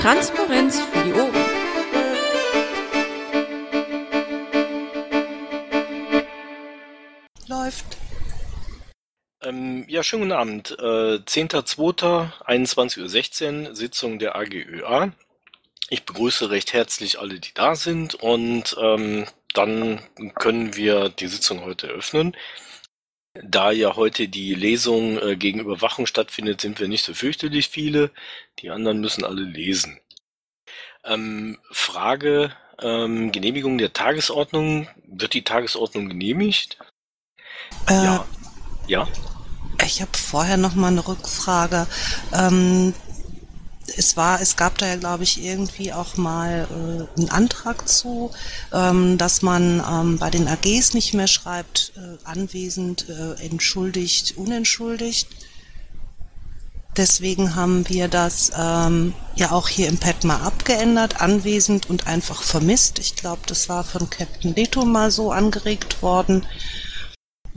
Transparenz für die Ohren. Läuft. Ähm, ja, schönen guten Abend. Äh, 10.02.21.16 Uhr, Sitzung der AGÖA. Ich begrüße recht herzlich alle, die da sind und ähm, dann können wir die Sitzung heute eröffnen. Da ja heute die Lesung äh, gegen Überwachung stattfindet, sind wir nicht so fürchterlich viele. Die anderen müssen alle lesen. Ähm, Frage, ähm, Genehmigung der Tagesordnung. Wird die Tagesordnung genehmigt? Äh, Ja. Ja? Ich habe vorher noch mal eine Rückfrage. Ähm, es war, es gab da ja, glaube ich, irgendwie auch mal äh, einen Antrag zu, ähm, dass man ähm, bei den AGs nicht mehr schreibt, äh, anwesend, äh, entschuldigt, unentschuldigt. Deswegen haben wir das ähm, ja auch hier im Pad mal abgeändert, anwesend und einfach vermisst. Ich glaube, das war von Captain Leto mal so angeregt worden.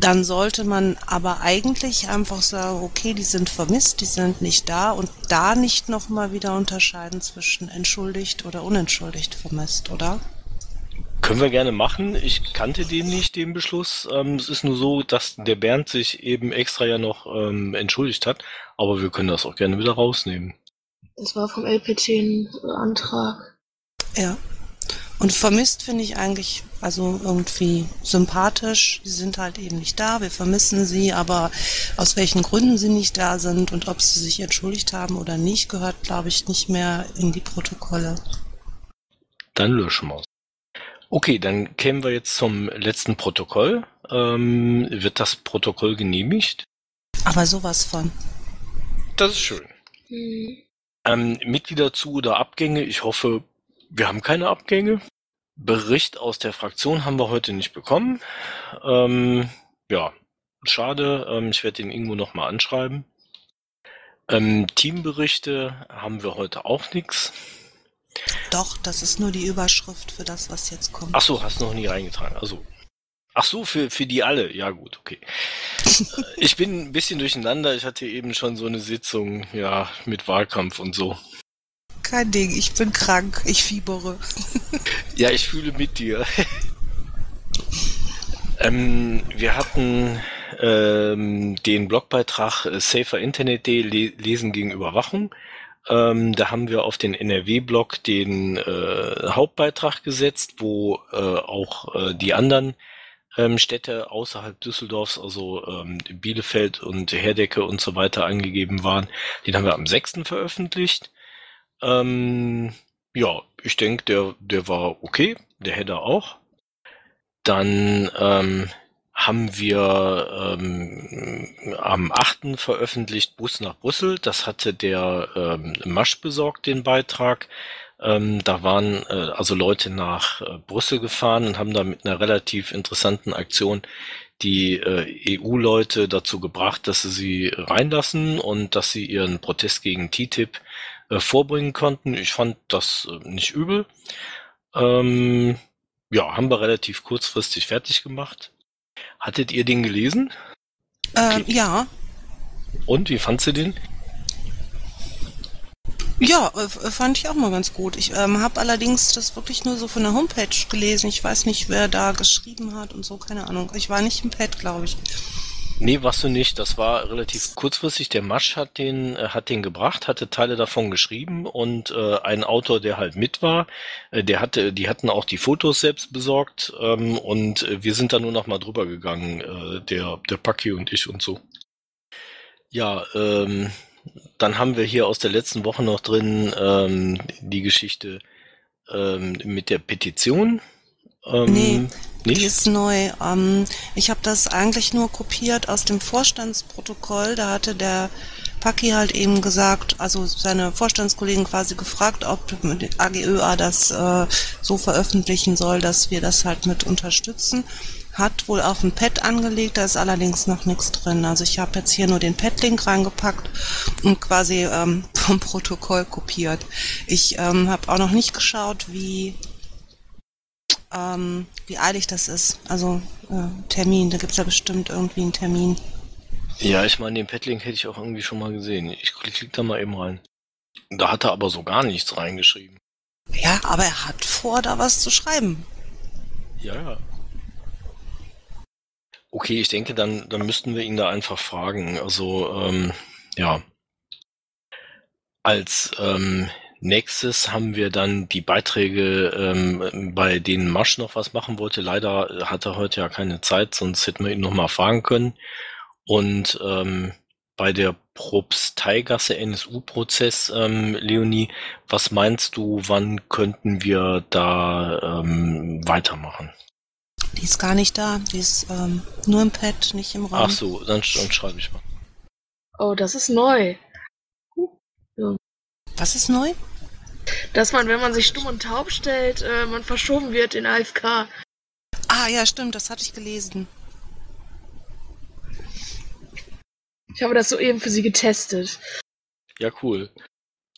Dann sollte man aber eigentlich einfach sagen, okay, die sind vermisst, die sind nicht da und da nicht nochmal wieder unterscheiden zwischen entschuldigt oder unentschuldigt vermisst, oder? Können wir gerne machen. Ich kannte den nicht, den Beschluss. Ähm, es ist nur so, dass der Bernd sich eben extra ja noch ähm, entschuldigt hat, aber wir können das auch gerne wieder rausnehmen. Das war vom LPT ein Antrag. Ja. Und vermisst finde ich eigentlich also irgendwie sympathisch. Sie sind halt eben nicht da, wir vermissen sie, aber aus welchen Gründen sie nicht da sind und ob sie sich entschuldigt haben oder nicht, gehört, glaube ich, nicht mehr in die Protokolle. Dann löschen wir es. Okay, dann kämen wir jetzt zum letzten Protokoll. Ähm, wird das Protokoll genehmigt? Aber sowas von. Das ist schön. Hm. Ähm, Mitglieder zu oder Abgänge? Ich hoffe, wir haben keine Abgänge. Bericht aus der Fraktion haben wir heute nicht bekommen. Ähm, ja, schade. Ähm, ich werde den Ingo nochmal anschreiben. Ähm, Teamberichte haben wir heute auch nichts. Doch, das ist nur die Überschrift für das, was jetzt kommt. Ach so, hast du noch nie reingetragen. Also, ach so, für, für die alle. Ja gut, okay. Ich bin ein bisschen durcheinander. Ich hatte eben schon so eine Sitzung, ja, mit Wahlkampf und so. Kein Ding, ich bin krank, ich fiebere. Ja, ich fühle mit dir. ähm, wir hatten ähm, den Blogbeitrag äh, Safer Internet Day le Lesen gegen Überwachung. Ähm, da haben wir auf den NRW-Blog den äh, Hauptbeitrag gesetzt, wo äh, auch äh, die anderen ähm, Städte außerhalb Düsseldorfs, also ähm, Bielefeld und Herdecke und so weiter angegeben waren. Den haben wir am 6. veröffentlicht. Ähm, ja, ich denke, der, der war okay, der Header auch. Dann ähm, haben wir ähm, am 8. veröffentlicht Bus nach Brüssel. Das hatte der ähm, Masch besorgt, den Beitrag. Ähm, da waren äh, also Leute nach äh, Brüssel gefahren und haben da mit einer relativ interessanten Aktion die äh, EU-Leute dazu gebracht, dass sie sie reinlassen und dass sie ihren Protest gegen TTIP äh, vorbringen konnten. Ich fand das äh, nicht übel. Ähm, ja, haben wir relativ kurzfristig fertig gemacht. Hattet ihr den gelesen? Ähm, ja, Und wie fandst du den? ja, äh, fand ich auch mal ganz gut. Ich ähm, habe allerdings das wirklich nur so von der Homepage gelesen. Ich weiß nicht, wer da geschrieben hat und so, keine Ahnung. Ich war nicht im Pad, glaube ich. Nee, warst du nicht. Das war relativ kurzfristig. Der Masch hat den, äh, hat den gebracht, hatte Teile davon geschrieben und äh, ein Autor, der halt mit war, äh, der hatte, die hatten auch die Fotos selbst besorgt ähm, und äh, wir sind da nur noch mal drüber gegangen, äh, der, der Paki und ich und so. Ja, ähm, dann haben wir hier aus der letzten Woche noch drin ähm, die Geschichte ähm, mit der Petition. Ähm, Nee, Die nicht? ist neu. Ähm, ich habe das eigentlich nur kopiert aus dem Vorstandsprotokoll. Da hatte der Paki halt eben gesagt, also seine Vorstandskollegen quasi gefragt, ob die AGÖA das äh, so veröffentlichen soll, dass wir das halt mit unterstützen. Hat wohl auch ein Pad angelegt, da ist allerdings noch nichts drin. Also ich habe jetzt hier nur den Pad-Link reingepackt und quasi ähm, vom Protokoll kopiert. Ich ähm, habe auch noch nicht geschaut, wie ähm, wie eilig das ist. Also äh, Termin, da gibt's ja bestimmt irgendwie einen Termin. Ja, ich meine, den Padlink hätte ich auch irgendwie schon mal gesehen. Ich klick, klick da mal eben rein. Da hat er aber so gar nichts reingeschrieben. Ja, aber er hat vor, da was zu schreiben. Ja, ja. Okay, ich denke, dann, dann müssten wir ihn da einfach fragen. Also, ähm, ja. Als ähm, nächstes haben wir dann die Beiträge, ähm, bei denen Masch noch was machen wollte. Leider hat er heute ja keine Zeit, sonst hätten wir ihn noch mal fragen können. Und ähm, bei der Propsteigasse NSU-Prozess, ähm, Leonie, was meinst du, wann könnten wir da ähm, weitermachen? Die ist gar nicht da. Die ist ähm, nur im Pad, nicht im Raum. Ach so, dann, dann schreibe ich mal. Oh, das ist neu. Was ist neu? Dass man, wenn man sich stumm und taub stellt, äh, man verschoben wird in AFK. Ah, ja, stimmt, das hatte ich gelesen. Ich habe das soeben für sie getestet. Ja, cool.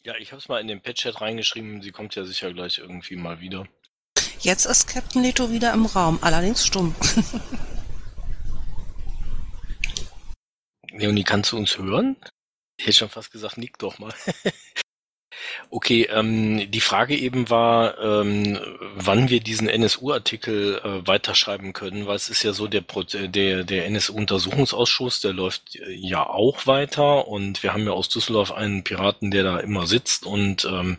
Ja, ich habe es mal in den Pet-Chat reingeschrieben. Sie kommt ja sicher gleich irgendwie mal wieder. Jetzt ist Captain Leto wieder im Raum, allerdings stumm. Leonie, kannst du uns hören? Ich hätte schon fast gesagt, nick doch mal. Okay, ähm, die Frage eben war, ähm, wann wir diesen NSU-Artikel äh, weiterschreiben können, weil es ist ja so, der, Pro der, der NSU-Untersuchungsausschuss, der läuft äh, ja auch weiter und wir haben ja aus Düsseldorf einen Piraten, der da immer sitzt und ähm,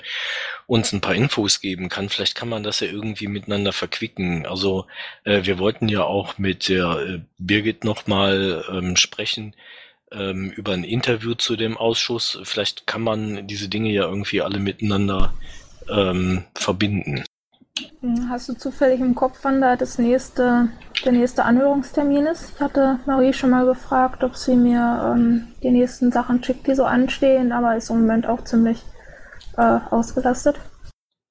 uns ein paar Infos geben kann. Vielleicht kann man das ja irgendwie miteinander verquicken. Also äh, wir wollten ja auch mit der äh, Birgit nochmal ähm, sprechen, ähm, über ein Interview zu dem Ausschuss. Vielleicht kann man diese Dinge ja irgendwie alle miteinander ähm, verbinden. Hast du zufällig im Kopf, wann da das nächste, der nächste Anhörungstermin ist? Ich hatte Marie schon mal gefragt, ob sie mir ähm, die nächsten Sachen schickt, die so anstehen, aber ist im Moment auch ziemlich äh, ausgelastet.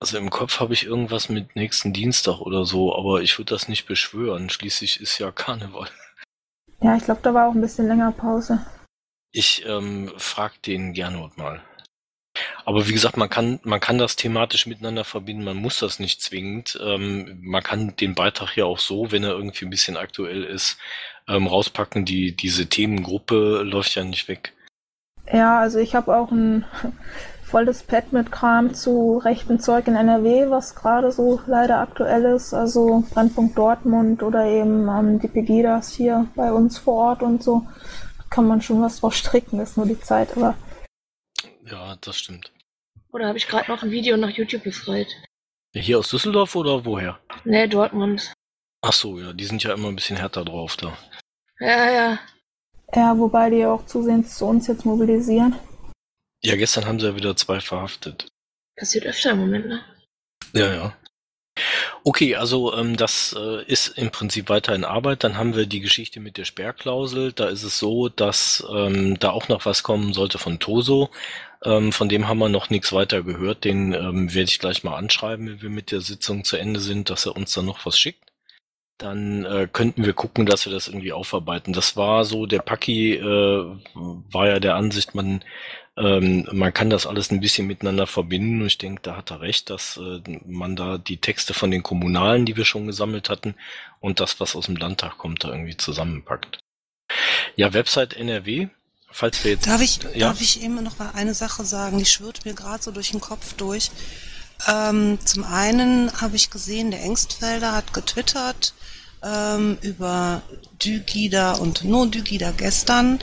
Also im Kopf habe ich irgendwas mit nächsten Dienstag oder so, aber ich würde das nicht beschwören. Schließlich ist ja Karneval. Ja, ich glaube, da war auch ein bisschen länger Pause. Ich ähm, frag den Gernot mal. Aber wie gesagt, man kann, man kann das thematisch miteinander verbinden, man muss das nicht zwingend. Ähm, man kann den Beitrag ja auch so, wenn er irgendwie ein bisschen aktuell ist, ähm, rauspacken. Die, diese Themengruppe läuft ja nicht weg. Ja, also ich habe auch ein volles Pad mit Kram zu rechten Zeug in NRW, was gerade so leider aktuell ist. Also Brennpunkt Dortmund oder eben ähm, die Pegidas hier bei uns vor Ort und so. Kann man schon was draus stricken, ist nur die Zeit, aber. Ja, das stimmt. Oder habe ich gerade noch ein Video nach YouTube befreit? Hier aus Düsseldorf oder woher? Nee, Dortmund. Ach so, ja, die sind ja immer ein bisschen härter drauf da. Ja, ja. Ja, wobei die auch zusehends zu uns jetzt mobilisieren. Ja, gestern haben sie ja wieder zwei verhaftet. Passiert öfter im Moment, ne? Ja, ja. Okay, also ähm, das äh, ist im Prinzip weiter in Arbeit. Dann haben wir die Geschichte mit der Sperrklausel. Da ist es so, dass ähm, da auch noch was kommen sollte von Toso. Ähm, von dem haben wir noch nichts weiter gehört. Den ähm, werde ich gleich mal anschreiben, wenn wir mit der Sitzung zu Ende sind, dass er uns dann noch was schickt. Dann äh, könnten wir gucken, dass wir das irgendwie aufarbeiten. Das war so, der Paki äh, war ja der Ansicht, man ähm, man kann das alles ein bisschen miteinander verbinden und ich denke, da hat er recht, dass äh, man da die Texte von den Kommunalen, die wir schon gesammelt hatten, und das, was aus dem Landtag kommt, da irgendwie zusammenpackt. Ja, Website NRW, falls wir jetzt. Darf ich, ja? darf ich eben noch mal eine Sache sagen, die schwirrt mir gerade so durch den Kopf durch. Ähm, zum einen habe ich gesehen, der Engstfelder hat getwittert, ähm, über Dygida und No-Dygida gestern.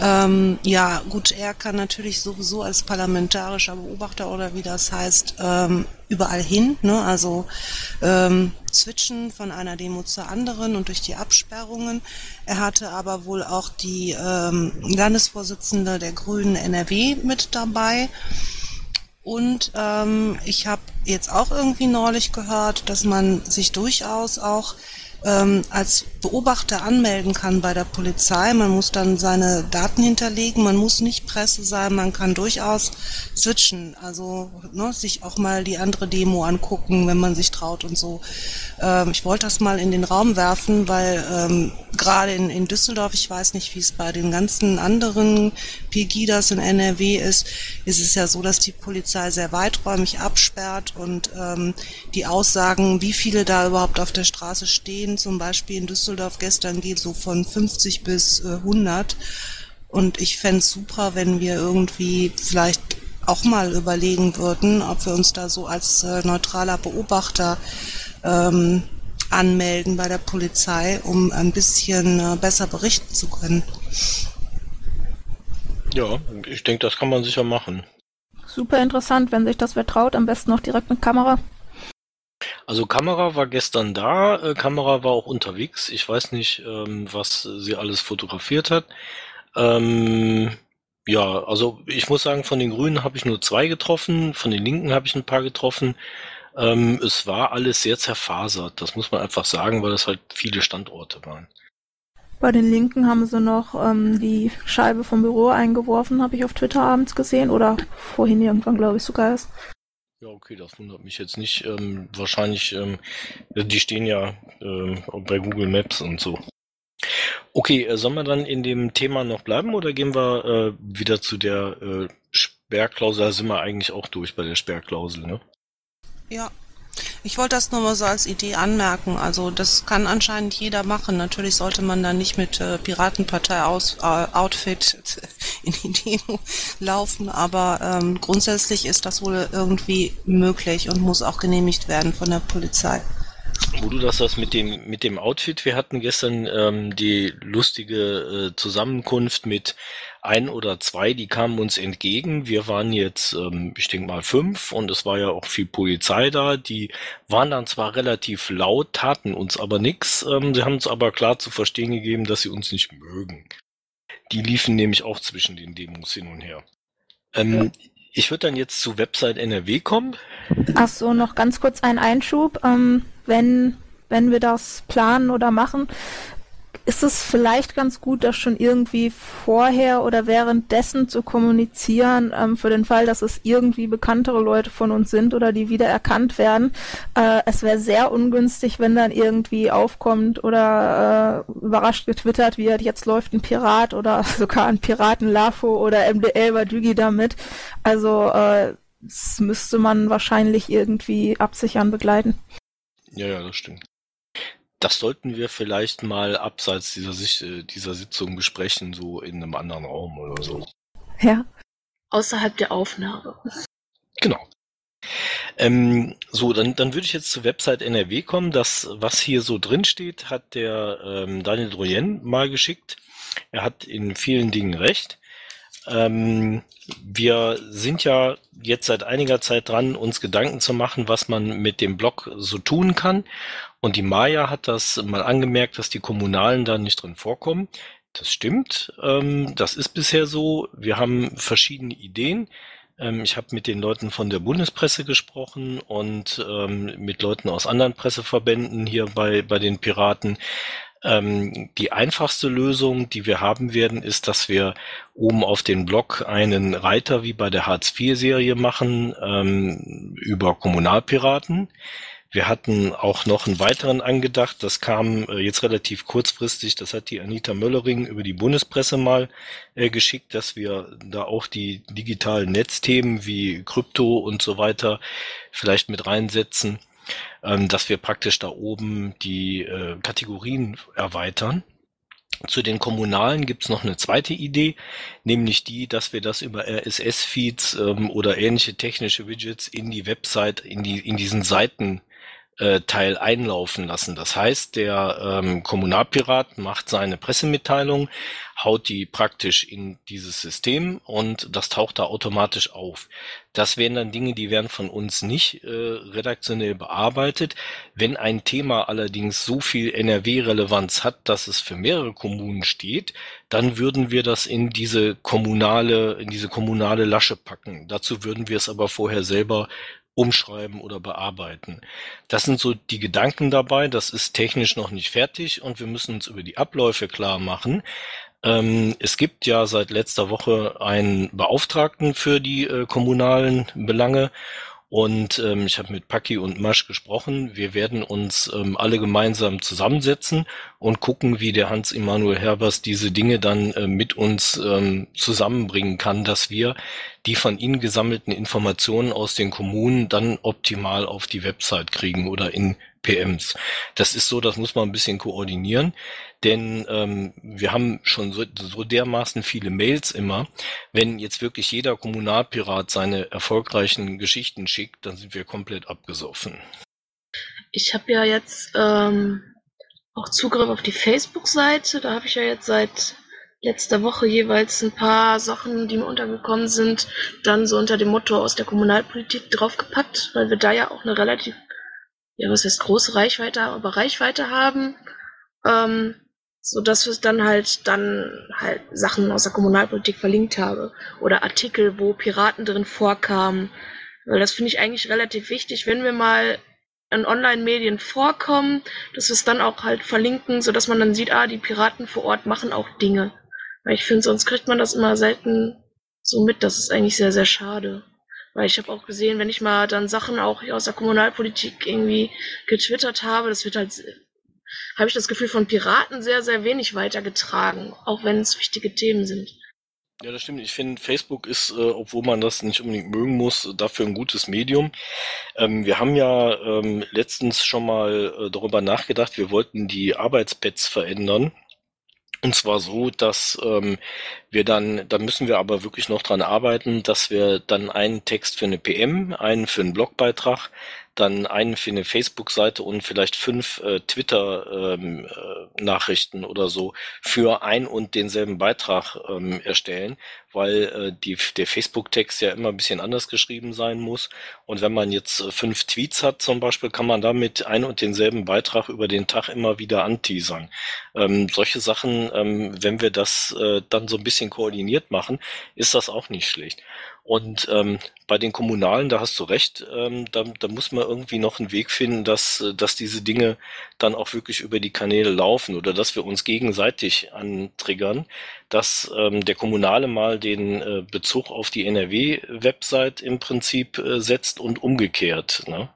Ähm, ja, gut, er kann natürlich sowieso als parlamentarischer Beobachter oder wie das heißt, ähm, überall hin, ne? also ähm, switchen von einer Demo zur anderen und durch die Absperrungen. Er hatte aber wohl auch die ähm, Landesvorsitzende der Grünen NRW mit dabei. Und ähm, ich habe jetzt auch irgendwie neulich gehört, dass man sich durchaus auch ähm, als Beobachter anmelden kann bei der Polizei. Man muss dann seine Daten hinterlegen, man muss nicht Presse sein, man kann durchaus switchen, also ne, sich auch mal die andere Demo angucken, wenn man sich traut und so. Ähm, ich wollte das mal in den Raum werfen, weil ähm, gerade in, in Düsseldorf, ich weiß nicht, wie es bei den ganzen anderen Pegidas in NRW ist, ist es ja so, dass die Polizei sehr weiträumig absperrt und ähm, die Aussagen, wie viele da überhaupt auf der Straße stehen, zum Beispiel in Düsseldorf gestern geht so von 50 bis äh, 100 und ich fände es super, wenn wir irgendwie vielleicht auch mal überlegen würden, ob wir uns da so als äh, neutraler Beobachter ähm, anmelden bei der Polizei, um ein bisschen äh, besser berichten zu können. Ja, ich denke, das kann man sicher machen. Super interessant, wenn sich das wer traut, am besten noch direkt mit Kamera. Also Kamera war gestern da, äh, Kamera war auch unterwegs. Ich weiß nicht, ähm, was sie alles fotografiert hat. Ähm, ja, also ich muss sagen, von den Grünen habe ich nur zwei getroffen, von den Linken habe ich ein paar getroffen. Ähm, es war alles sehr zerfasert, das muss man einfach sagen, weil das halt viele Standorte waren. Bei den Linken haben sie noch ähm, die Scheibe vom Büro eingeworfen, habe ich auf Twitter abends gesehen oder vorhin irgendwann, glaube ich, sogar erst. Ja, okay, das wundert mich jetzt nicht. Ähm, wahrscheinlich, ähm, die stehen ja ähm, bei Google Maps und so. Okay, äh, sollen wir dann in dem Thema noch bleiben oder gehen wir äh, wieder zu der äh, Sperrklausel? Da sind wir eigentlich auch durch bei der Sperrklausel, ne? Ja. Ich wollte das nur mal so als Idee anmerken. Also das kann anscheinend jeder machen. Natürlich sollte man da nicht mit äh, Piratenpartei aus, äh, in die Demo laufen, aber ähm, grundsätzlich ist das wohl irgendwie möglich und muss auch genehmigt werden von der Polizei. Wo du das hast mit dem, mit dem Outfit, wir hatten gestern ähm, die lustige äh, Zusammenkunft mit ein oder zwei, die kamen uns entgegen. Wir waren jetzt, ähm, ich denke mal, fünf und es war ja auch viel Polizei da. Die waren dann zwar relativ laut, taten uns aber nichts. Ähm, sie haben uns aber klar zu verstehen gegeben, dass sie uns nicht mögen. Die liefen nämlich auch zwischen den Demos hin und her. Ähm, ja. Ich würde dann jetzt zu Website NRW kommen. Ach so, noch ganz kurz ein Einschub. Ähm, wenn, wenn wir das planen oder machen, ist es vielleicht ganz gut, das schon irgendwie vorher oder währenddessen zu kommunizieren, ähm, für den Fall, dass es irgendwie bekanntere Leute von uns sind oder die wieder erkannt werden. Äh, es wäre sehr ungünstig, wenn dann irgendwie aufkommt oder äh, überrascht getwittert wird, jetzt läuft ein Pirat oder sogar ein Piraten-Lafo oder MDL Badügi damit. Also äh, das müsste man wahrscheinlich irgendwie absichern, begleiten. Ja, ja, das stimmt. Das sollten wir vielleicht mal abseits dieser, äh, dieser Sitzung besprechen, so in einem anderen Raum oder so. Ja. Außerhalb der Aufnahme. Genau. Ähm, so, dann, dann würde ich jetzt zur Website NRW kommen. Das, was hier so drin steht, hat der ähm, Daniel Droyen mal geschickt. Er hat in vielen Dingen recht. Ähm, wir sind ja jetzt seit einiger Zeit dran, uns Gedanken zu machen, was man mit dem Blog so tun kann. Und die Maya hat das mal angemerkt, dass die Kommunalen da nicht drin vorkommen. Das stimmt. Ähm, das ist bisher so. Wir haben verschiedene Ideen. Ähm, ich habe mit den Leuten von der Bundespresse gesprochen und ähm, mit Leuten aus anderen Presseverbänden hier bei, bei den Piraten. Ähm, die einfachste Lösung, die wir haben werden, ist, dass wir oben auf den Blog einen Reiter wie bei der Hartz-IV-Serie machen ähm, über Kommunalpiraten. Wir hatten auch noch einen weiteren angedacht, das kam äh, jetzt relativ kurzfristig, das hat die Anita Möllering über die Bundespresse mal äh, geschickt, dass wir da auch die digitalen Netzthemen wie Krypto und so weiter vielleicht mit reinsetzen ähm, dass wir praktisch da oben die äh, Kategorien erweitern. Zu den kommunalen gibt's noch eine zweite Idee, nämlich die, dass wir das über RSS-Feeds ähm, oder ähnliche technische Widgets in die Website, in, die, in diesen Seiten äh, Teil einlaufen lassen. Das heißt, der ähm, Kommunalpirat macht seine Pressemitteilung, haut die praktisch in dieses System und das taucht da automatisch auf. Das wären dann Dinge, die werden von uns nicht äh, redaktionell bearbeitet. Wenn ein Thema allerdings so viel NRW-Relevanz hat, dass es für mehrere Kommunen steht, dann würden wir das in diese kommunale, in diese kommunale Lasche packen. Dazu würden wir es aber vorher selber umschreiben oder bearbeiten. Das sind so die Gedanken dabei. Das ist technisch noch nicht fertig und wir müssen uns über die Abläufe klar machen. Ähm, es gibt ja seit letzter Woche einen Beauftragten für die äh, kommunalen Belange und ähm, ich habe mit Paki und Masch gesprochen. Wir werden uns ähm, alle gemeinsam zusammensetzen und gucken, wie der Hans Immanuel Herbers diese Dinge dann äh, mit uns ähm, zusammenbringen kann, dass wir die von Ihnen gesammelten Informationen aus den Kommunen dann optimal auf die Website kriegen oder in PMs. Das ist so, das muss man ein bisschen koordinieren, denn ähm, wir haben schon so, so dermaßen viele Mails immer. Wenn jetzt wirklich jeder Kommunalpirat seine erfolgreichen Geschichten schickt, dann sind wir komplett abgesoffen. Ich habe ja jetzt ähm, auch Zugriff auf die Facebook-Seite. Da habe ich ja jetzt seit letzter Woche jeweils ein paar Sachen, die mir untergekommen sind, dann so unter dem Motto aus der Kommunalpolitik draufgepackt, weil wir da ja auch eine relativ, ja, was heißt große Reichweite, aber Reichweite haben. Ähm, so dass wir dann halt dann halt Sachen aus der Kommunalpolitik verlinkt habe oder Artikel, wo Piraten drin vorkamen, weil das finde ich eigentlich relativ wichtig, wenn wir mal in Online-Medien vorkommen, dass wir es dann auch halt verlinken, so dass man dann sieht, ah, die Piraten vor Ort machen auch Dinge. Weil ich finde, sonst kriegt man das immer selten so mit. Das ist eigentlich sehr, sehr schade. Weil ich habe auch gesehen, wenn ich mal dann Sachen auch aus der Kommunalpolitik irgendwie getwittert habe, das wird halt, habe ich das Gefühl von Piraten sehr, sehr wenig weitergetragen, auch wenn es wichtige Themen sind. Ja, das stimmt. Ich finde, Facebook ist, äh, obwohl man das nicht unbedingt mögen muss, dafür ein gutes Medium. Ähm, wir haben ja ähm, letztens schon mal äh, darüber nachgedacht, wir wollten die Arbeitspads verändern. Und zwar so, dass ähm, wir dann, da müssen wir aber wirklich noch dran arbeiten, dass wir dann einen Text für eine PM, einen für einen Blogbeitrag, dann einen für eine Facebook-Seite und vielleicht fünf äh, Twitter-Nachrichten ähm, äh, oder so für ein und denselben Beitrag ähm, erstellen, weil äh, die, der Facebook-Text ja immer ein bisschen anders geschrieben sein muss. Und wenn man jetzt äh, fünf Tweets hat zum Beispiel, kann man damit ein und denselben Beitrag über den Tag immer wieder anteasern. Ähm, solche Sachen, ähm, wenn wir das äh, dann so ein bisschen koordiniert machen, ist das auch nicht schlecht. Und ähm, bei den Kommunalen, da hast du recht, ähm, da, da muss man irgendwie noch einen Weg finden, dass, äh, dass diese Dinge dann auch wirklich über die Kanäle laufen oder dass wir uns gegenseitig antriggern, dass ähm, der Kommunale mal den äh, Bezug auf die NRW-Website im Prinzip äh, setzt und umgekehrt. Ne?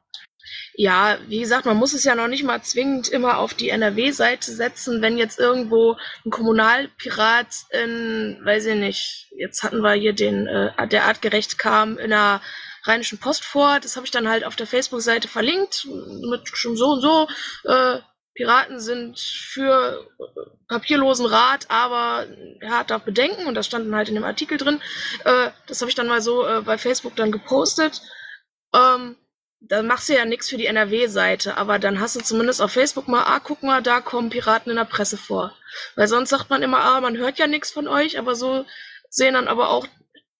Ja, wie gesagt, man muss es ja noch nicht mal zwingend immer auf die NRW-Seite setzen, wenn jetzt irgendwo ein Kommunalpirat in, weiß ich nicht, jetzt hatten wir hier den, äh, der artgerecht kam in der Rheinischen Post vor, das habe ich dann halt auf der Facebook-Seite verlinkt, mit schon so und so, äh, Piraten sind für papierlosen Rat, aber er hat auch Bedenken und das stand dann halt in dem Artikel drin. Äh, das habe ich dann mal so äh, bei Facebook dann gepostet. Ähm, dann machst du ja nichts für die NRW-Seite, aber dann hast du zumindest auf Facebook mal, ah, guck mal, da kommen Piraten in der Presse vor. Weil sonst sagt man immer, ah, man hört ja nichts von euch, aber so sehen dann aber auch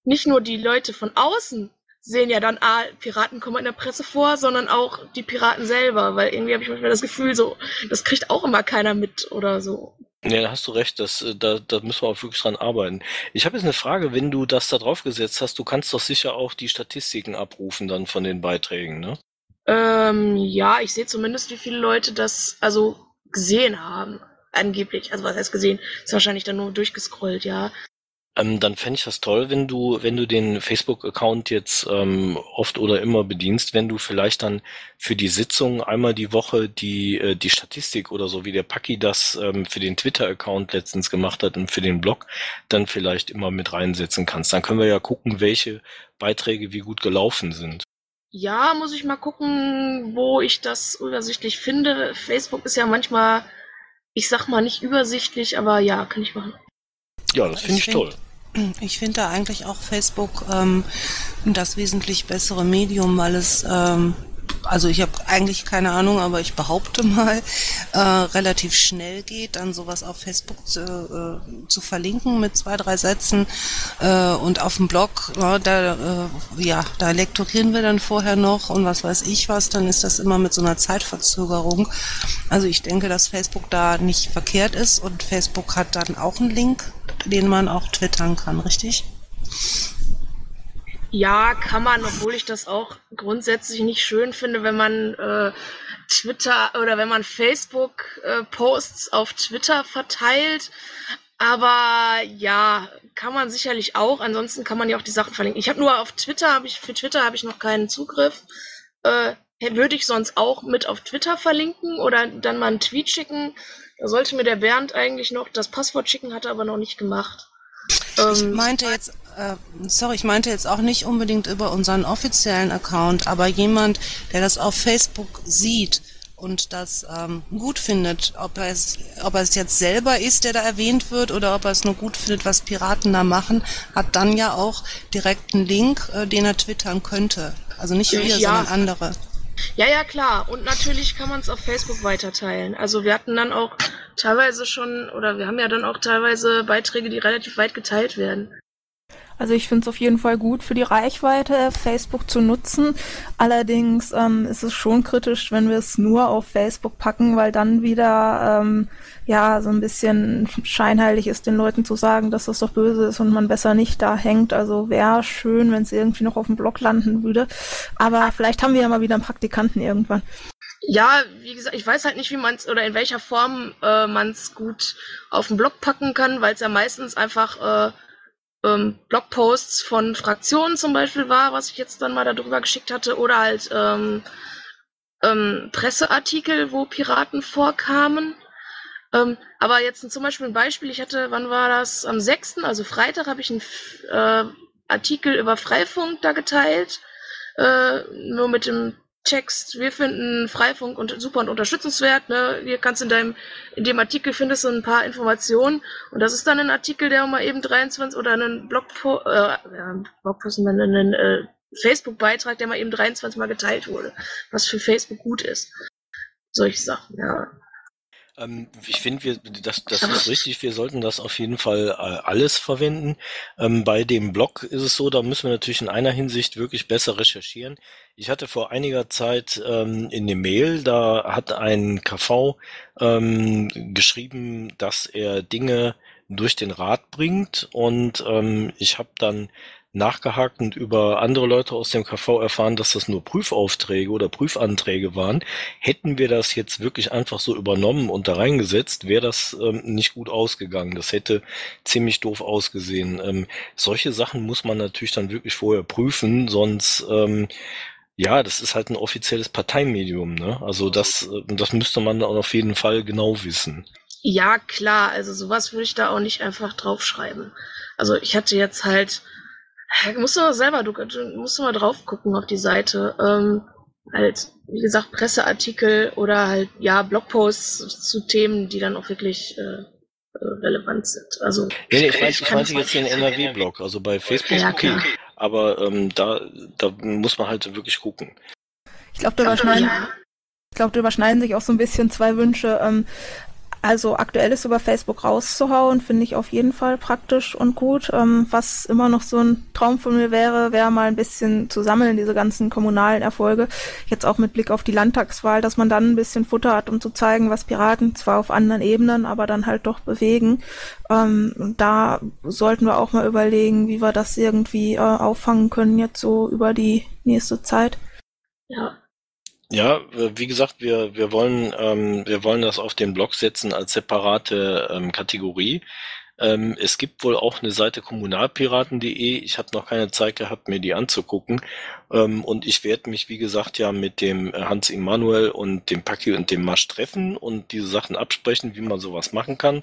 nicht nur die Leute von außen sehen ja dann, ah, Piraten kommen in der Presse vor, sondern auch die Piraten selber, weil irgendwie habe ich manchmal das Gefühl, so, das kriegt auch immer keiner mit oder so. Ja, da hast du recht, das, äh, da, da müssen wir auch wirklich dran arbeiten. Ich habe jetzt eine Frage, wenn du das da drauf gesetzt hast, du kannst doch sicher auch die Statistiken abrufen dann von den Beiträgen, ne? Ähm, ja, ich sehe zumindest, wie viele Leute das also gesehen haben, angeblich. Also was heißt gesehen? Ist wahrscheinlich dann nur durchgescrollt, ja. Ähm, dann fände ich das toll, wenn du, wenn du den Facebook-Account jetzt ähm, oft oder immer bedienst, wenn du vielleicht dann für die Sitzung einmal die Woche die, äh, die Statistik oder so, wie der Paki das ähm, für den Twitter-Account letztens gemacht hat und für den Blog, dann vielleicht immer mit reinsetzen kannst. Dann können wir ja gucken, welche Beiträge wie gut gelaufen sind. Ja, muss ich mal gucken, wo ich das übersichtlich finde. Facebook ist ja manchmal, ich sag mal, nicht übersichtlich, aber ja, kann ich machen. Ja, das finde ich, toll. Ich finde da eigentlich auch Facebook ähm, das wesentlich bessere Medium, weil es, ähm, also ich habe eigentlich keine Ahnung, aber ich behaupte mal, äh, relativ schnell geht, dann sowas auf Facebook zu, äh, zu verlinken mit zwei, drei Sätzen äh, und auf dem Blog, ja, da, äh, ja, da lektorieren wir dann vorher noch und was weiß ich was, dann ist das immer mit so einer Zeitverzögerung. Also ich denke, dass Facebook da nicht verkehrt ist und Facebook hat dann auch einen Link den man auch twittern kann, richtig? Ja, kann man, obwohl ich das auch grundsätzlich nicht schön finde, wenn man äh, Twitter oder wenn man Facebook-Posts äh, auf Twitter verteilt. Aber ja, kann man sicherlich auch. Ansonsten kann man ja auch die Sachen verlinken. Ich habe nur auf Twitter, habe ich für Twitter habe ich noch keinen Zugriff. Äh, würde ich sonst auch mit auf Twitter verlinken oder dann mal einen Tweet schicken. Da sollte mir der Bernd eigentlich noch das Passwort schicken, hat er aber noch nicht gemacht. Ich ähm, meinte jetzt, äh, sorry, ich meinte jetzt auch nicht unbedingt über unseren offiziellen Account, aber jemand, der das auf Facebook sieht und das ähm, gut findet, ob er, es, ob er es jetzt selber ist, der da erwähnt wird, oder ob er es nur gut findet, was Piraten da machen, hat dann ja auch direkt einen Link, äh, den er twittern könnte. Also nicht wir, ja. sondern andere. Ja, ja, klar. Und natürlich kann man es auf Facebook weiterteilen. Also wir hatten dann auch teilweise schon, oder wir haben ja dann auch teilweise Beiträge, die relativ weit geteilt werden. Also ich finde es auf jeden Fall gut für die Reichweite, Facebook zu nutzen. Allerdings ähm, ist es schon kritisch, wenn wir es nur auf Facebook packen, weil dann wieder ähm, ja so ein bisschen scheinheilig ist, den Leuten zu sagen, dass das doch böse ist und man besser nicht da hängt. Also wäre schön, wenn es irgendwie noch auf dem Blog landen würde. Aber vielleicht haben wir ja mal wieder einen Praktikanten irgendwann. Ja, wie gesagt, ich weiß halt nicht, wie man es oder in welcher Form äh, man es gut auf den Blog packen kann, weil es ja meistens einfach äh, ähm, Blogposts von Fraktionen zum Beispiel war, was ich jetzt dann mal darüber geschickt hatte, oder halt ähm, ähm, Presseartikel, wo Piraten vorkamen. Ähm, aber jetzt zum Beispiel ein Beispiel, ich hatte, wann war das? Am 6., also Freitag, habe ich einen äh, Artikel über Freifunk da geteilt, äh, nur mit dem Text, wir finden Freifunk und super und unterstützenswert. Ne? Hier kannst in deinem, in dem Artikel findest du ein paar Informationen und das ist dann ein Artikel, der mal eben 23 oder einen Blogpost, äh, ja, einen äh, Facebook-Beitrag, der mal eben 23 Mal geteilt wurde, was für Facebook gut ist. Solche Sachen, ja. Ähm, ich finde, wir, das, das ist richtig. Wir sollten das auf jeden Fall äh, alles verwenden. Ähm, bei dem Blog ist es so, da müssen wir natürlich in einer Hinsicht wirklich besser recherchieren. Ich hatte vor einiger Zeit ähm, in dem Mail, da hat ein KV ähm, geschrieben, dass er Dinge durch den Rat bringt und ähm, ich habe dann nachgehakt und über andere Leute aus dem KV erfahren, dass das nur Prüfaufträge oder Prüfanträge waren. Hätten wir das jetzt wirklich einfach so übernommen und da reingesetzt, wäre das ähm, nicht gut ausgegangen. Das hätte ziemlich doof ausgesehen. Ähm, solche Sachen muss man natürlich dann wirklich vorher prüfen, sonst ähm, ja, das ist halt ein offizielles Parteimedium, ne? Also das, äh, das müsste man dann auf jeden Fall genau wissen. Ja, klar, also sowas würde ich da auch nicht einfach draufschreiben. Also ich hatte jetzt halt musst du mal selber, du, du musst du mal drauf gucken auf die Seite. Ähm, halt, wie gesagt, Presseartikel oder halt, ja, Blogposts zu Themen, die dann auch wirklich äh, äh relevant sind. Also, ja, nee, ich meinte ich meinte jetzt den NRW-Blog, also bei Facebook ja, okay. Aber ähm, da, da muss man halt wirklich gucken. Ich glaube, da überschneiden, ich glaube, da überschneiden sich auch so ein bisschen zwei Wünsche. Ähm, also aktuelles über Facebook rauszuhauen, finde ich auf jeden Fall praktisch und gut. Ähm, was immer noch so ein Traum von mir wäre, wäre mal ein bisschen zu sammeln, diese ganzen kommunalen Erfolge. Jetzt auch mit Blick auf die Landtagswahl, dass man dann ein bisschen Futter hat, um zu zeigen, was Piraten zwar auf anderen Ebenen, aber dann halt doch bewegen. Ähm, da sollten wir auch mal überlegen, wie wir das irgendwie äh, auffangen können, jetzt so über die nächste Zeit. Ja, ja, wie gesagt, wir, wir wollen, ähm, wir wollen das auf den Blog setzen als separate ähm, Kategorie. Ähm, es gibt wohl auch eine Seite kommunalpiraten.de. Ich habe noch keine Zeit gehabt, mir die anzugucken. Ähm, und ich werde mich, wie gesagt, ja mit dem Hans Immanuel und dem Paki und dem Masch treffen und diese Sachen absprechen, wie man sowas machen kann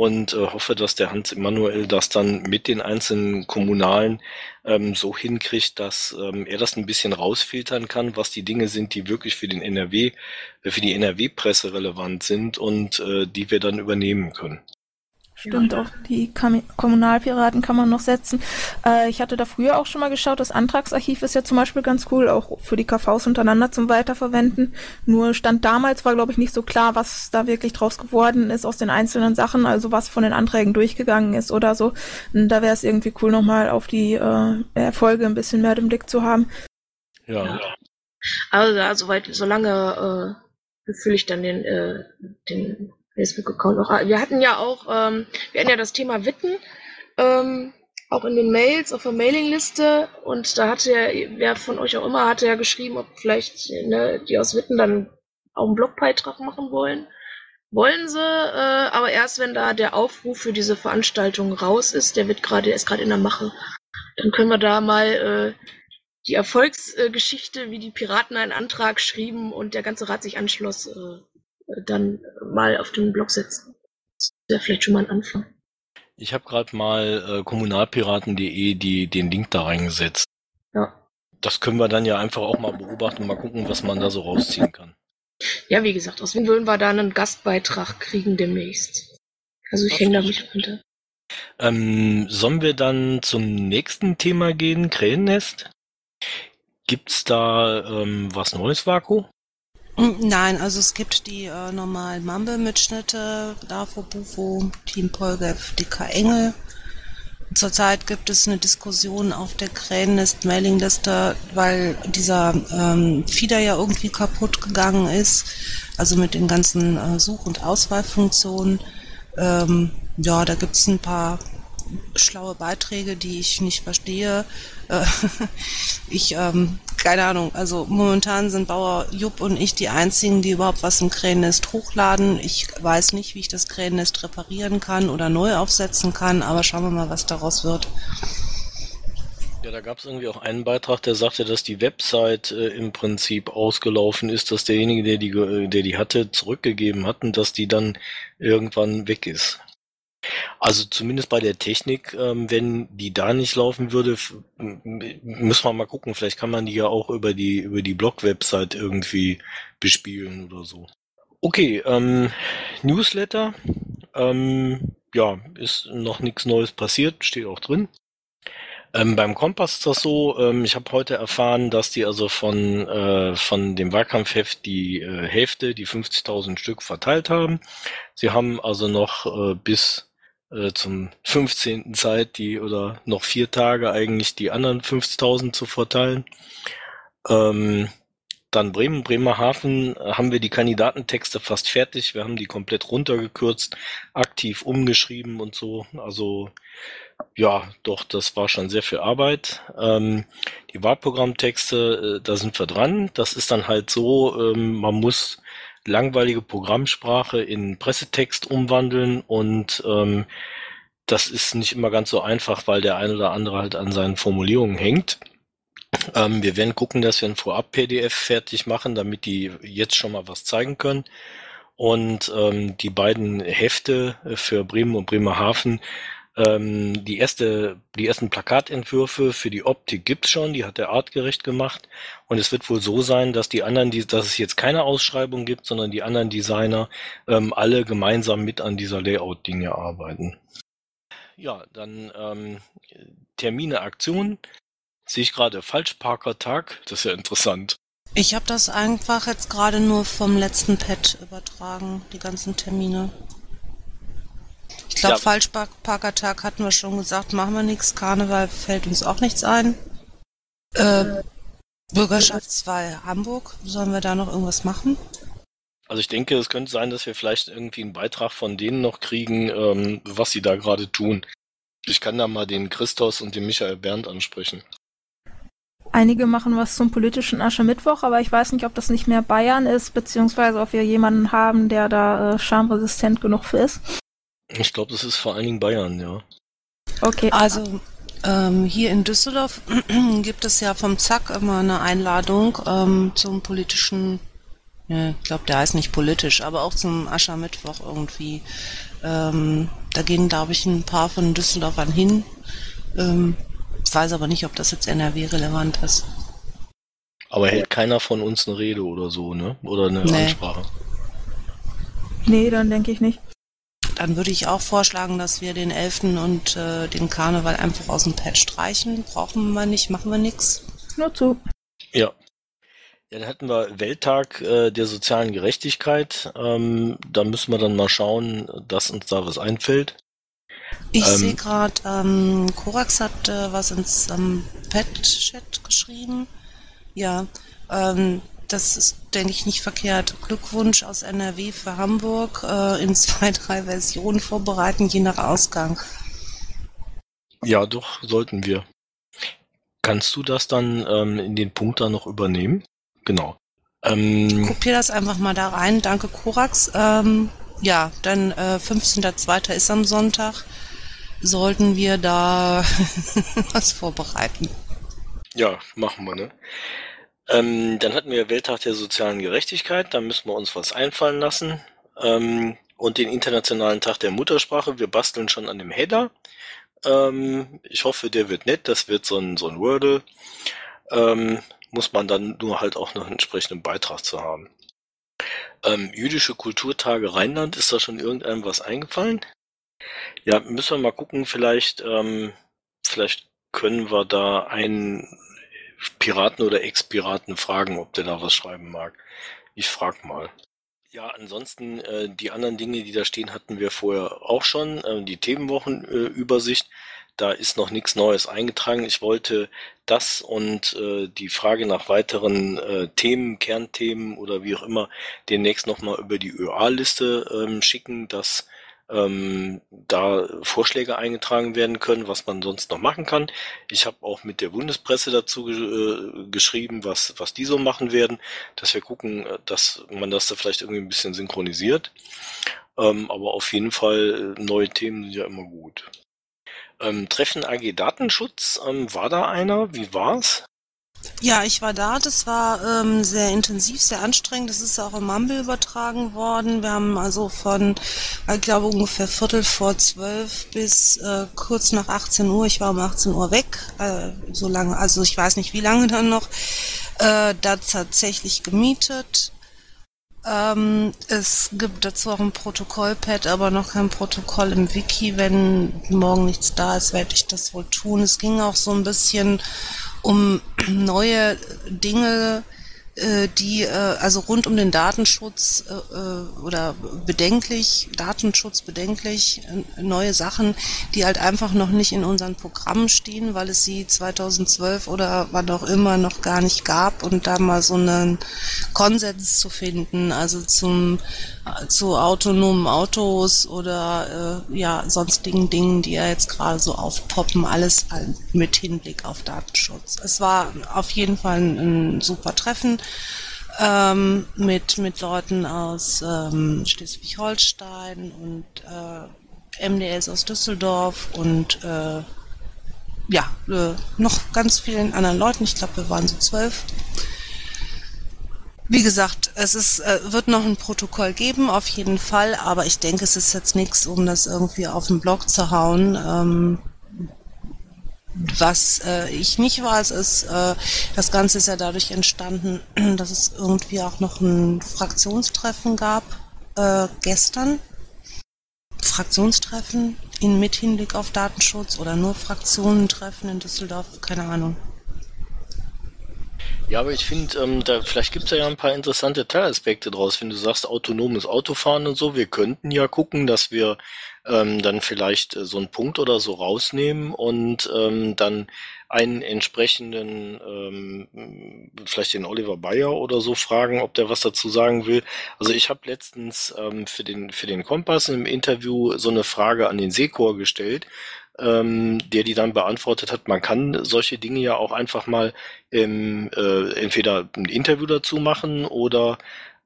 und äh, hoffe, dass der Hans Emanuel das dann mit den einzelnen Kommunalen ähm, so hinkriegt, dass ähm, er das ein bisschen rausfiltern kann, was die Dinge sind, die wirklich für den NRW, äh, für die NRW-Presse relevant sind und äh, die wir dann übernehmen können. Stimmt, auch die Kam Kommunalpiraten kann man noch setzen. Äh, ich hatte da früher auch schon mal geschaut, das Antragsarchiv ist ja zum Beispiel ganz cool, auch für die KVs untereinander zum Weiterverwenden. Nur stand damals war, glaube ich, nicht so klar, was da wirklich draus geworden ist aus den einzelnen Sachen, also was von den Anträgen durchgegangen ist oder so. Und da wäre es irgendwie cool, nochmal auf die äh, Erfolge ein bisschen mehr im Blick zu haben. Ja. Also, also weit, solange äh, fülle ich dann den, äh, den Facebook-Account noch. Wir hatten ja auch, ähm, wir hatten ja das Thema Witten, ähm, auch in den Mails auf der Mailingliste und da hatte ja, wer von euch auch immer, hatte ja geschrieben, ob vielleicht ne, die aus Witten dann auch einen Blogbeitrag machen wollen. Wollen sie, äh, aber erst wenn da der Aufruf für diese Veranstaltung raus ist, der wird gerade, der ist gerade in der Mache. Dann können wir da mal äh, die Erfolgsgeschichte, wie die Piraten einen Antrag schrieben und der ganze Rat sich anschloss, äh, dann mal auf den Blog setzen. Das wäre vielleicht schon mal ein Anfang. Ich habe gerade mal äh, kommunalpiraten.de die, den Link da reingesetzt. Ja. Das können wir dann ja einfach auch mal beobachten und mal gucken, was man da so rausziehen kann. Ja, wie gesagt, aus Wien würden wir da einen Gastbeitrag kriegen demnächst. Also ich hänge da mich runter. Ähm, sollen wir dann zum nächsten Thema gehen? Krähennest? Gibt's da ähm, was Neues, Vaku? Nein, also es gibt die äh, normalen Mumble-Mitschnitte, Davo, Bufo, Team Polgef, DK Engel. Zurzeit gibt es eine Diskussion auf der Krähennest-Mailingliste, weil dieser ähm, Feeder ja irgendwie kaputt gegangen ist, also mit den ganzen äh, Such- und Auswahlfunktionen. Ähm, ja, da gibt es ein paar schlaue Beiträge, die ich nicht verstehe. Äh, ich, ähm, keine Ahnung, also momentan sind Bauer Jupp und ich die einzigen, die überhaupt was im Krähennest hochladen. Ich weiß nicht, wie ich das Krähennest reparieren kann oder neu aufsetzen kann, aber schauen wir mal, was daraus wird. Ja, da gab es irgendwie auch einen Beitrag, der sagte, dass die Website äh, im Prinzip ausgelaufen ist, dass derjenige, der die, der die hatte, zurückgegeben hat und dass die dann irgendwann weg ist. Also zumindest bei der Technik, ähm, wenn die da nicht laufen würde, müssen wir mal gucken. Vielleicht kann man die ja auch über die über die Blog-Website irgendwie bespielen oder so. Okay, ähm, Newsletter. Ähm, ja, ist noch nichts Neues passiert, steht auch drin. Ähm, beim Kompass ist das so, ähm, ich habe heute erfahren, dass die also von, äh, von dem Wahlkampfheft die äh, Hälfte, die 50.000 Stück verteilt haben. Sie haben also noch äh, bis äh, zum 15. Zeit, die oder noch vier Tage eigentlich die anderen 50.000 zu verteilen. Ähm, dann Bremen, Bremerhaven äh, haben wir die Kandidatentexte fast fertig. Wir haben die komplett runtergekürzt, aktiv umgeschrieben und so. Also ja, doch, das war schon sehr viel Arbeit. Ähm, die Wahlprogrammtexte, äh, da sind wir dran. Das ist dann halt so, ähm, man muss langweilige Programmsprache in Pressetext umwandeln und ähm, das ist nicht immer ganz so einfach, weil der ein oder andere halt an seinen Formulierungen hängt. Ähm, wir werden gucken, dass wir ein Vorab-PDF fertig machen, damit die jetzt schon mal was zeigen können. Und ähm, die beiden Hefte für Bremen und Bremerhaven, ähm, die erste, die ersten Plakatentwürfe für die Optik gibt's schon, die hat der artgerecht gemacht. Und es wird wohl so sein, dass die anderen, dass es jetzt keine Ausschreibung gibt, sondern die anderen Designer ähm, alle gemeinsam mit an dieser Layout-Linie arbeiten. Ja, dann ähm, Termine, Aktionen. Sehe ich gerade Falschparker-Tag. Das ist ja interessant. Ich habe das einfach jetzt gerade nur vom letzten Pad übertragen, die ganzen Termine. Ich glaube, Ja. Falschparkertag hatten wir schon gesagt, machen wir nichts. Karneval fällt uns auch nichts ein. Äh, Bürgerschaftswahl Hamburg, sollen wir da noch irgendwas machen? Also ich denke, es könnte sein, dass wir vielleicht irgendwie einen Beitrag von denen noch kriegen, ähm, was sie da gerade tun. Ich kann da mal den Christos und den Michael Bernd ansprechen. Einige machen was zum politischen Aschermittwoch, aber ich weiß nicht, ob das nicht mehr Bayern ist, beziehungsweise ob wir jemanden haben, der da äh, schamresistent genug für ist. Ich glaube, das ist vor allen Dingen Bayern, ja. Okay. Also ähm, hier in Düsseldorf gibt es ja vom Zack immer eine Einladung ähm, zum politischen, ja, ich glaube, der heißt nicht politisch, aber auch zum Aschermittwoch irgendwie. Ähm, da gehen, glaube ich, ein paar von Düsseldorfern hin. Ähm, ich weiß aber nicht, ob das jetzt NRW-relevant ist. Aber hält keiner von uns eine Rede oder so, ne? Oder eine Nee. Ansprache. Nee, dann denke ich nicht. Dann würde ich auch vorschlagen, dass wir den 11. und äh, den Karneval einfach aus dem Pad streichen. Brauchen wir nicht, machen wir nix. Nur zu. Ja. Ja, dann hatten wir Welttag äh, der sozialen Gerechtigkeit. Ähm, da müssen wir dann mal schauen, dass uns da was einfällt. Ich Ähm, sehe gerade, ähm, Korax hat äh, was ins ähm, Pet-Chat geschrieben. Ja, ähm, das ist, denke ich, nicht verkehrt. Glückwunsch aus NRW für Hamburg äh, in zwei, drei Versionen vorbereiten, je nach Ausgang. Ja, doch, sollten wir. Kannst du das dann ähm, in den Punkt da noch übernehmen? Genau. Ähm, Kopier das einfach mal da rein. Danke, Korax. Ähm, ja, dann äh, 15.02. ist am Sonntag. Sollten wir da was vorbereiten. Ja, machen wir, ne? Ähm, dann hatten wir Welttag der sozialen Gerechtigkeit, da müssen wir uns was einfallen lassen. Ähm, und den Internationalen Tag der Muttersprache, wir basteln schon an dem Header. Ähm, ich hoffe, der wird nett, das wird so ein, so ein Wordle. Ähm, muss man dann nur halt auch noch einen entsprechenden Beitrag zu haben. Ähm, jüdische Kulturtage Rheinland, ist da schon irgendeinem was eingefallen? Ja, müssen wir mal gucken, vielleicht, ähm, vielleicht können wir da einen Piraten oder Ex-Piraten fragen, ob der da was schreiben mag. Ich frag mal. Ja, ansonsten äh, die anderen Dinge, die da stehen, hatten wir vorher auch schon. Äh, die Themenwochenübersicht, äh, da ist noch nichts Neues eingetragen. Ich wollte das und äh, die Frage nach weiteren äh, Themen, Kernthemen oder wie auch immer demnächst nochmal über die ÖA-Liste ähm, schicken, dass ähm, da Vorschläge eingetragen werden können, was man sonst noch machen kann. Ich habe auch mit der Bundespresse dazu äh, geschrieben, was, was die so machen werden, dass wir gucken, äh, dass man das da vielleicht irgendwie ein bisschen synchronisiert. Ähm, aber auf jeden Fall äh, neue Themen sind ja immer gut. Ähm, Treffen AG Datenschutz, ähm, war da einer? Wie war's? Ja, ich war da. Das war ähm, sehr intensiv, sehr anstrengend. Das ist auch im Mumble übertragen worden. Wir haben also von, ich glaube, ungefähr Viertel vor zwölf bis äh, kurz nach 18 Uhr. Ich war um 18 Uhr weg. Äh, so lange, also ich weiß nicht, wie lange dann noch. Äh, da tatsächlich gemietet. Ähm, es gibt dazu auch ein Protokollpad, aber noch kein Protokoll im Wiki. Wenn morgen nichts da ist, werde ich das wohl tun. Es ging auch so ein bisschen um neue Dinge, äh, die äh, also rund um den Datenschutz äh, oder bedenklich, Datenschutz bedenklich, neue Sachen, die halt einfach noch nicht in unseren Programmen stehen, weil es sie 2012 oder wann auch immer noch gar nicht gab und da mal so einen Konsens zu finden, also zum zu autonomen Autos oder äh, ja sonstigen Dingen, die ja jetzt gerade so aufpoppen, alles mit Hinblick auf Datenschutz. Es war auf jeden Fall ein, super Treffen ähm, mit mit Leuten aus ähm, Schleswig-Holstein und äh, MDS aus Düsseldorf und äh, ja äh, noch ganz vielen anderen Leuten. Ich glaube, wir waren so zwölf. Wie gesagt, es ist, äh, wird noch ein Protokoll geben, auf jeden Fall, aber ich denke, es ist jetzt nichts, um das irgendwie auf den Blog zu hauen. Ähm, was äh, ich nicht weiß, ist, äh, das Ganze ist ja dadurch entstanden, dass es irgendwie auch noch ein Fraktionstreffen gab äh, gestern. Fraktionstreffen in mit Hinblick auf Datenschutz oder nur Fraktionentreffen in Düsseldorf, keine Ahnung. Ja, aber ich finde, ähm, da vielleicht gibt's ja ein paar interessante Teilaspekte draus, wenn du sagst, autonomes Autofahren und so. Wir könnten ja gucken, dass wir ähm, dann vielleicht äh, so einen Punkt oder so rausnehmen und ähm, dann einen entsprechenden, ähm, vielleicht den Oliver Bayer oder so fragen, ob der was dazu sagen will. Also ich habe letztens ähm, für den für den Kompass im Interview so eine Frage an den Sekor gestellt ähm, der die dann beantwortet hat, man kann solche Dinge ja auch einfach mal im, äh, entweder ein Interview dazu machen oder,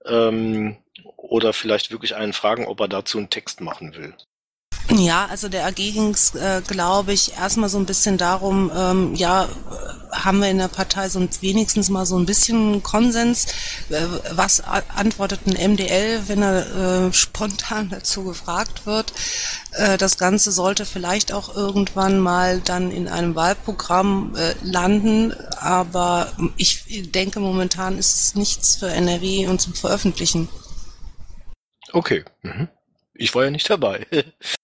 ähm, oder vielleicht wirklich einen fragen, ob er dazu einen Text machen will. Ja, also der AG ging es, äh, glaube ich, erstmal so ein bisschen darum, ähm, ja, haben wir in der Partei so ein, wenigstens mal so ein bisschen Konsens. Äh, was antwortet ein MDL, wenn er äh, spontan dazu gefragt wird? Äh, das Ganze sollte vielleicht auch irgendwann mal dann in einem Wahlprogramm äh, landen, aber ich denke, momentan ist es nichts für NRW und zum Veröffentlichen. Okay. Mhm. Ich war ja nicht dabei.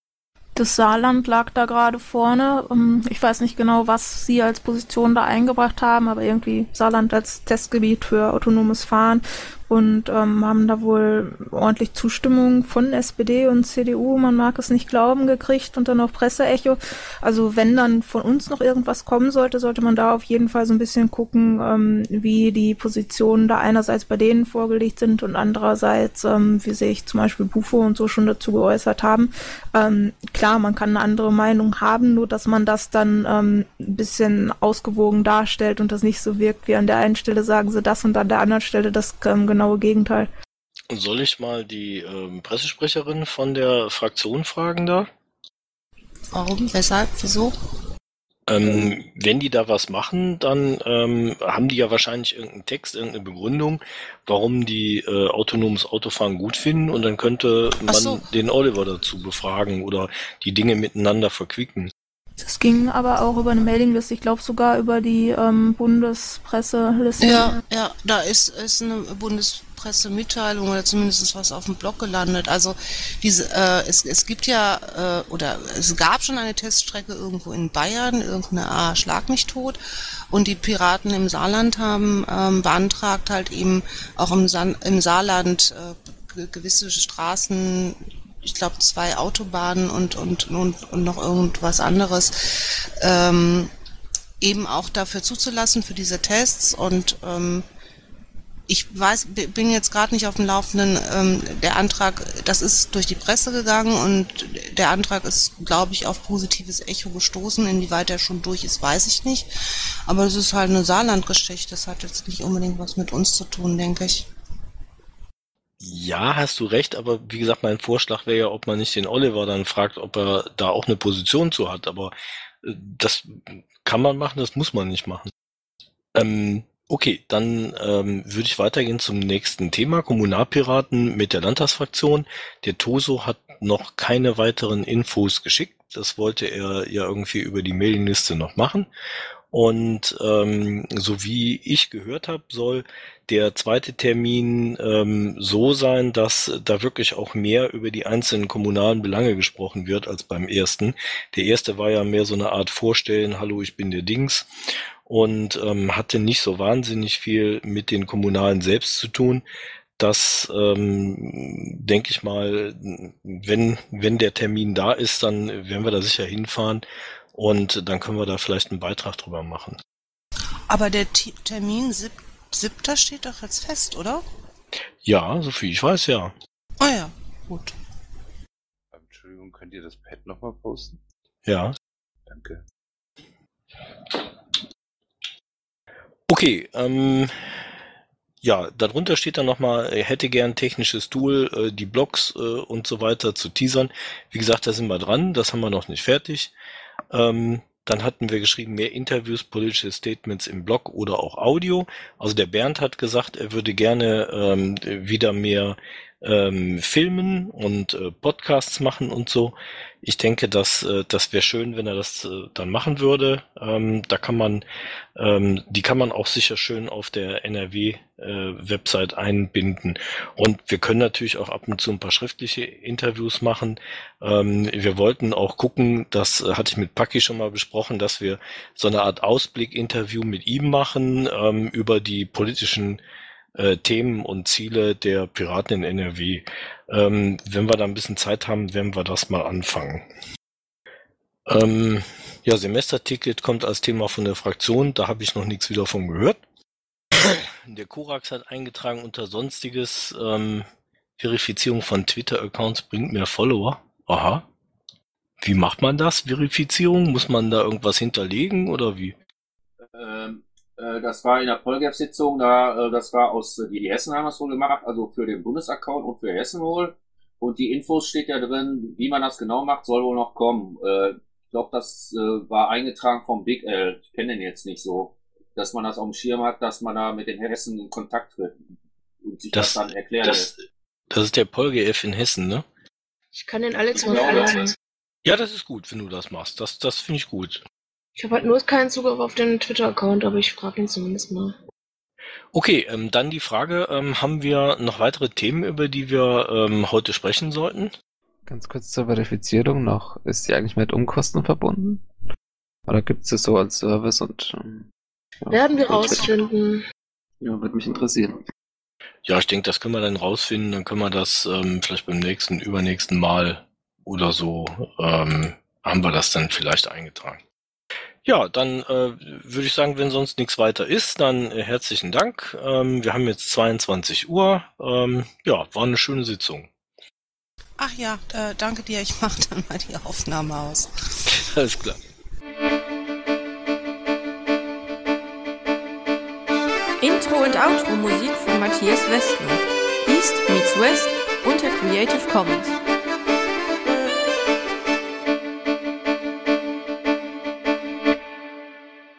Das Saarland lag da gerade vorne. Ähm, ich weiß nicht genau, was sie als Position da eingebracht haben, aber irgendwie Saarland als Testgebiet für autonomes Fahren und ähm, haben da wohl ordentlich Zustimmung von SPD und CDU, man mag es nicht glauben, gekriegt und dann auch Presseecho. Also wenn dann von uns noch irgendwas kommen sollte, sollte man da auf jeden Fall so ein bisschen gucken, ähm, wie die Positionen da einerseits bei denen vorgelegt sind und andererseits, ähm, wie sich zum Beispiel Bufo und so schon dazu geäußert haben. Ähm, klar, man kann eine andere Meinung haben, nur dass man das dann ähm, ein bisschen ausgewogen darstellt und das nicht so wirkt, wie an der einen Stelle sagen sie das und an der anderen Stelle das ähm, genau genaue Gegenteil. Soll ich mal die ähm, Pressesprecherin von der Fraktion fragen da? Warum? Weshalb? Wieso? Ähm, wenn die da was machen, dann ähm, haben die ja wahrscheinlich irgendeinen Text, irgendeine Begründung, warum die äh, autonomes Autofahren gut finden und dann könnte man so. den Oliver dazu befragen oder die Dinge miteinander verquicken. Das ging aber auch über eine Mailingliste, ich glaube sogar über die ähm, Bundespresseliste. Ja, ja, da ist, ist eine Bundes Pressemitteilung oder zumindest was auf dem Blog gelandet. Also diese, äh, es, es gibt ja äh, oder es gab schon eine Teststrecke irgendwo in Bayern, irgendeine A Schlag mich tot. Und die Piraten im Saarland haben ähm, beantragt halt eben auch im, San im Saarland äh, gewisse Straßen ich glaube, zwei Autobahnen und, und, und, und noch irgendwas anderes, ähm, eben auch dafür zuzulassen, für diese Tests. Und ähm, ich weiß, bin jetzt gerade nicht auf dem Laufenden. Ähm, der Antrag, das ist durch die Presse gegangen und der Antrag ist, glaube ich, auf positives Echo gestoßen. Inwieweit er schon durch ist, weiß ich nicht. Aber es ist halt eine Saarlandgeschichte. Das hat jetzt nicht unbedingt was mit uns zu tun, denke ich. Ja, hast du recht, aber wie gesagt, mein Vorschlag wäre ja, ob man nicht den Oliver dann fragt, ob er da auch eine Position zu hat. Aber äh, das kann man machen, das muss man nicht machen. Ähm, okay, dann ähm, würde ich weitergehen zum nächsten Thema. Kommunalpiraten mit der Landtagsfraktion. Der Toso hat noch keine weiteren Infos geschickt. Das wollte er ja irgendwie über die Mailingliste noch machen. Und ähm, so wie ich gehört habe, soll der zweite Termin ähm, so sein, dass da wirklich auch mehr über die einzelnen kommunalen Belange gesprochen wird als beim ersten. Der erste war ja mehr so eine Art Vorstellen, hallo, ich bin der Dings und ähm, hatte nicht so wahnsinnig viel mit den Kommunalen selbst zu tun. Das ähm, denke ich mal, wenn, wenn der Termin da ist, dann werden wir da sicher hinfahren und dann können wir da vielleicht einen Beitrag drüber machen. Aber der T Termin sieb siebter steht doch jetzt fest, oder? Ja, so viel ich weiß, ja. Ah oh ja, gut. Entschuldigung, könnt ihr das Pad nochmal posten? Ja. Danke. Okay, ähm, ja, darunter steht dann nochmal, er hätte gern technisches Tool, äh, die Blogs äh, und so weiter zu teasern. Wie gesagt, da sind wir dran, das haben wir noch nicht fertig. Ähm, dann hatten wir geschrieben, mehr Interviews, politische Statements im Blog oder auch Audio. Also der Bernd hat gesagt, er würde gerne ähm, wieder mehr ähm, filmen und äh, Podcasts machen und so. Ich denke, dass äh, das wäre schön, wenn er das äh, dann machen würde. Ähm, da kann man, ähm, die kann man auch sicher schön auf der NRW-Website äh, einbinden. Und wir können natürlich auch ab und zu ein paar schriftliche Interviews machen. Ähm, wir wollten auch gucken, das äh, hatte ich mit Paki schon mal besprochen, dass wir so eine Art Ausblick-Interview mit ihm machen ähm, über die politischen äh, Themen und Ziele der Piraten in NRW. Ähm, wenn wir da ein bisschen Zeit haben, werden wir das mal anfangen. Ähm, ja, Semesterticket kommt als Thema von der Fraktion, da habe ich noch nichts wieder von gehört. Der Korax hat eingetragen unter Sonstiges, ähm, Verifizierung von Twitter-Accounts bringt mehr Follower. Aha. Wie macht man das? Verifizierung? Muss man da irgendwas hinterlegen oder wie? Ähm, äh, das war in der Polgef-Sitzung, da, äh, das war aus, die Hessen haben das wohl gemacht, also für den Bundesaccount und für Hessen wohl. Und die Infos steht ja drin, wie man das genau macht, soll wohl noch kommen. Äh, ich glaube, das war eingetragen vom Big L. Ich kenne den jetzt nicht so. Dass man das auf dem Schirm hat, dass man da mit den Hessen in Kontakt tritt und sich das, das dann erklären das, das ist der PolGF in Hessen, ne? Ich kann den Alex mal fragen. Ja, das ist gut, wenn du das machst. Das, das finde ich gut. Ich habe halt nur keinen Zugriff auf den Twitter-Account, aber ich frage ihn zumindest mal. Okay, ähm, dann die Frage, ähm, haben wir noch weitere Themen, über die wir ähm, heute sprechen sollten? Ganz kurz zur Verifizierung noch. Ist die eigentlich mit Umkosten verbunden? Oder gibt es das so als Service und ähm, ja, Werden wir rausfinden. Ja, würde mich interessieren. Ja, ich denke, das können wir dann rausfinden. Dann können wir das ähm, vielleicht beim nächsten, übernächsten Mal oder so ähm, haben wir das dann vielleicht eingetragen. Ja, dann äh, würde ich sagen, wenn sonst nichts weiter ist, dann äh, herzlichen Dank. Ähm, wir haben jetzt 22 Uhr. Ähm, ja, war eine schöne Sitzung. Ach ja, äh, danke dir. Ich mache dann mal die Aufnahme aus. Alles klar. Intro und Outro Musik von Matthias Westner. East meets West unter Creative Commons.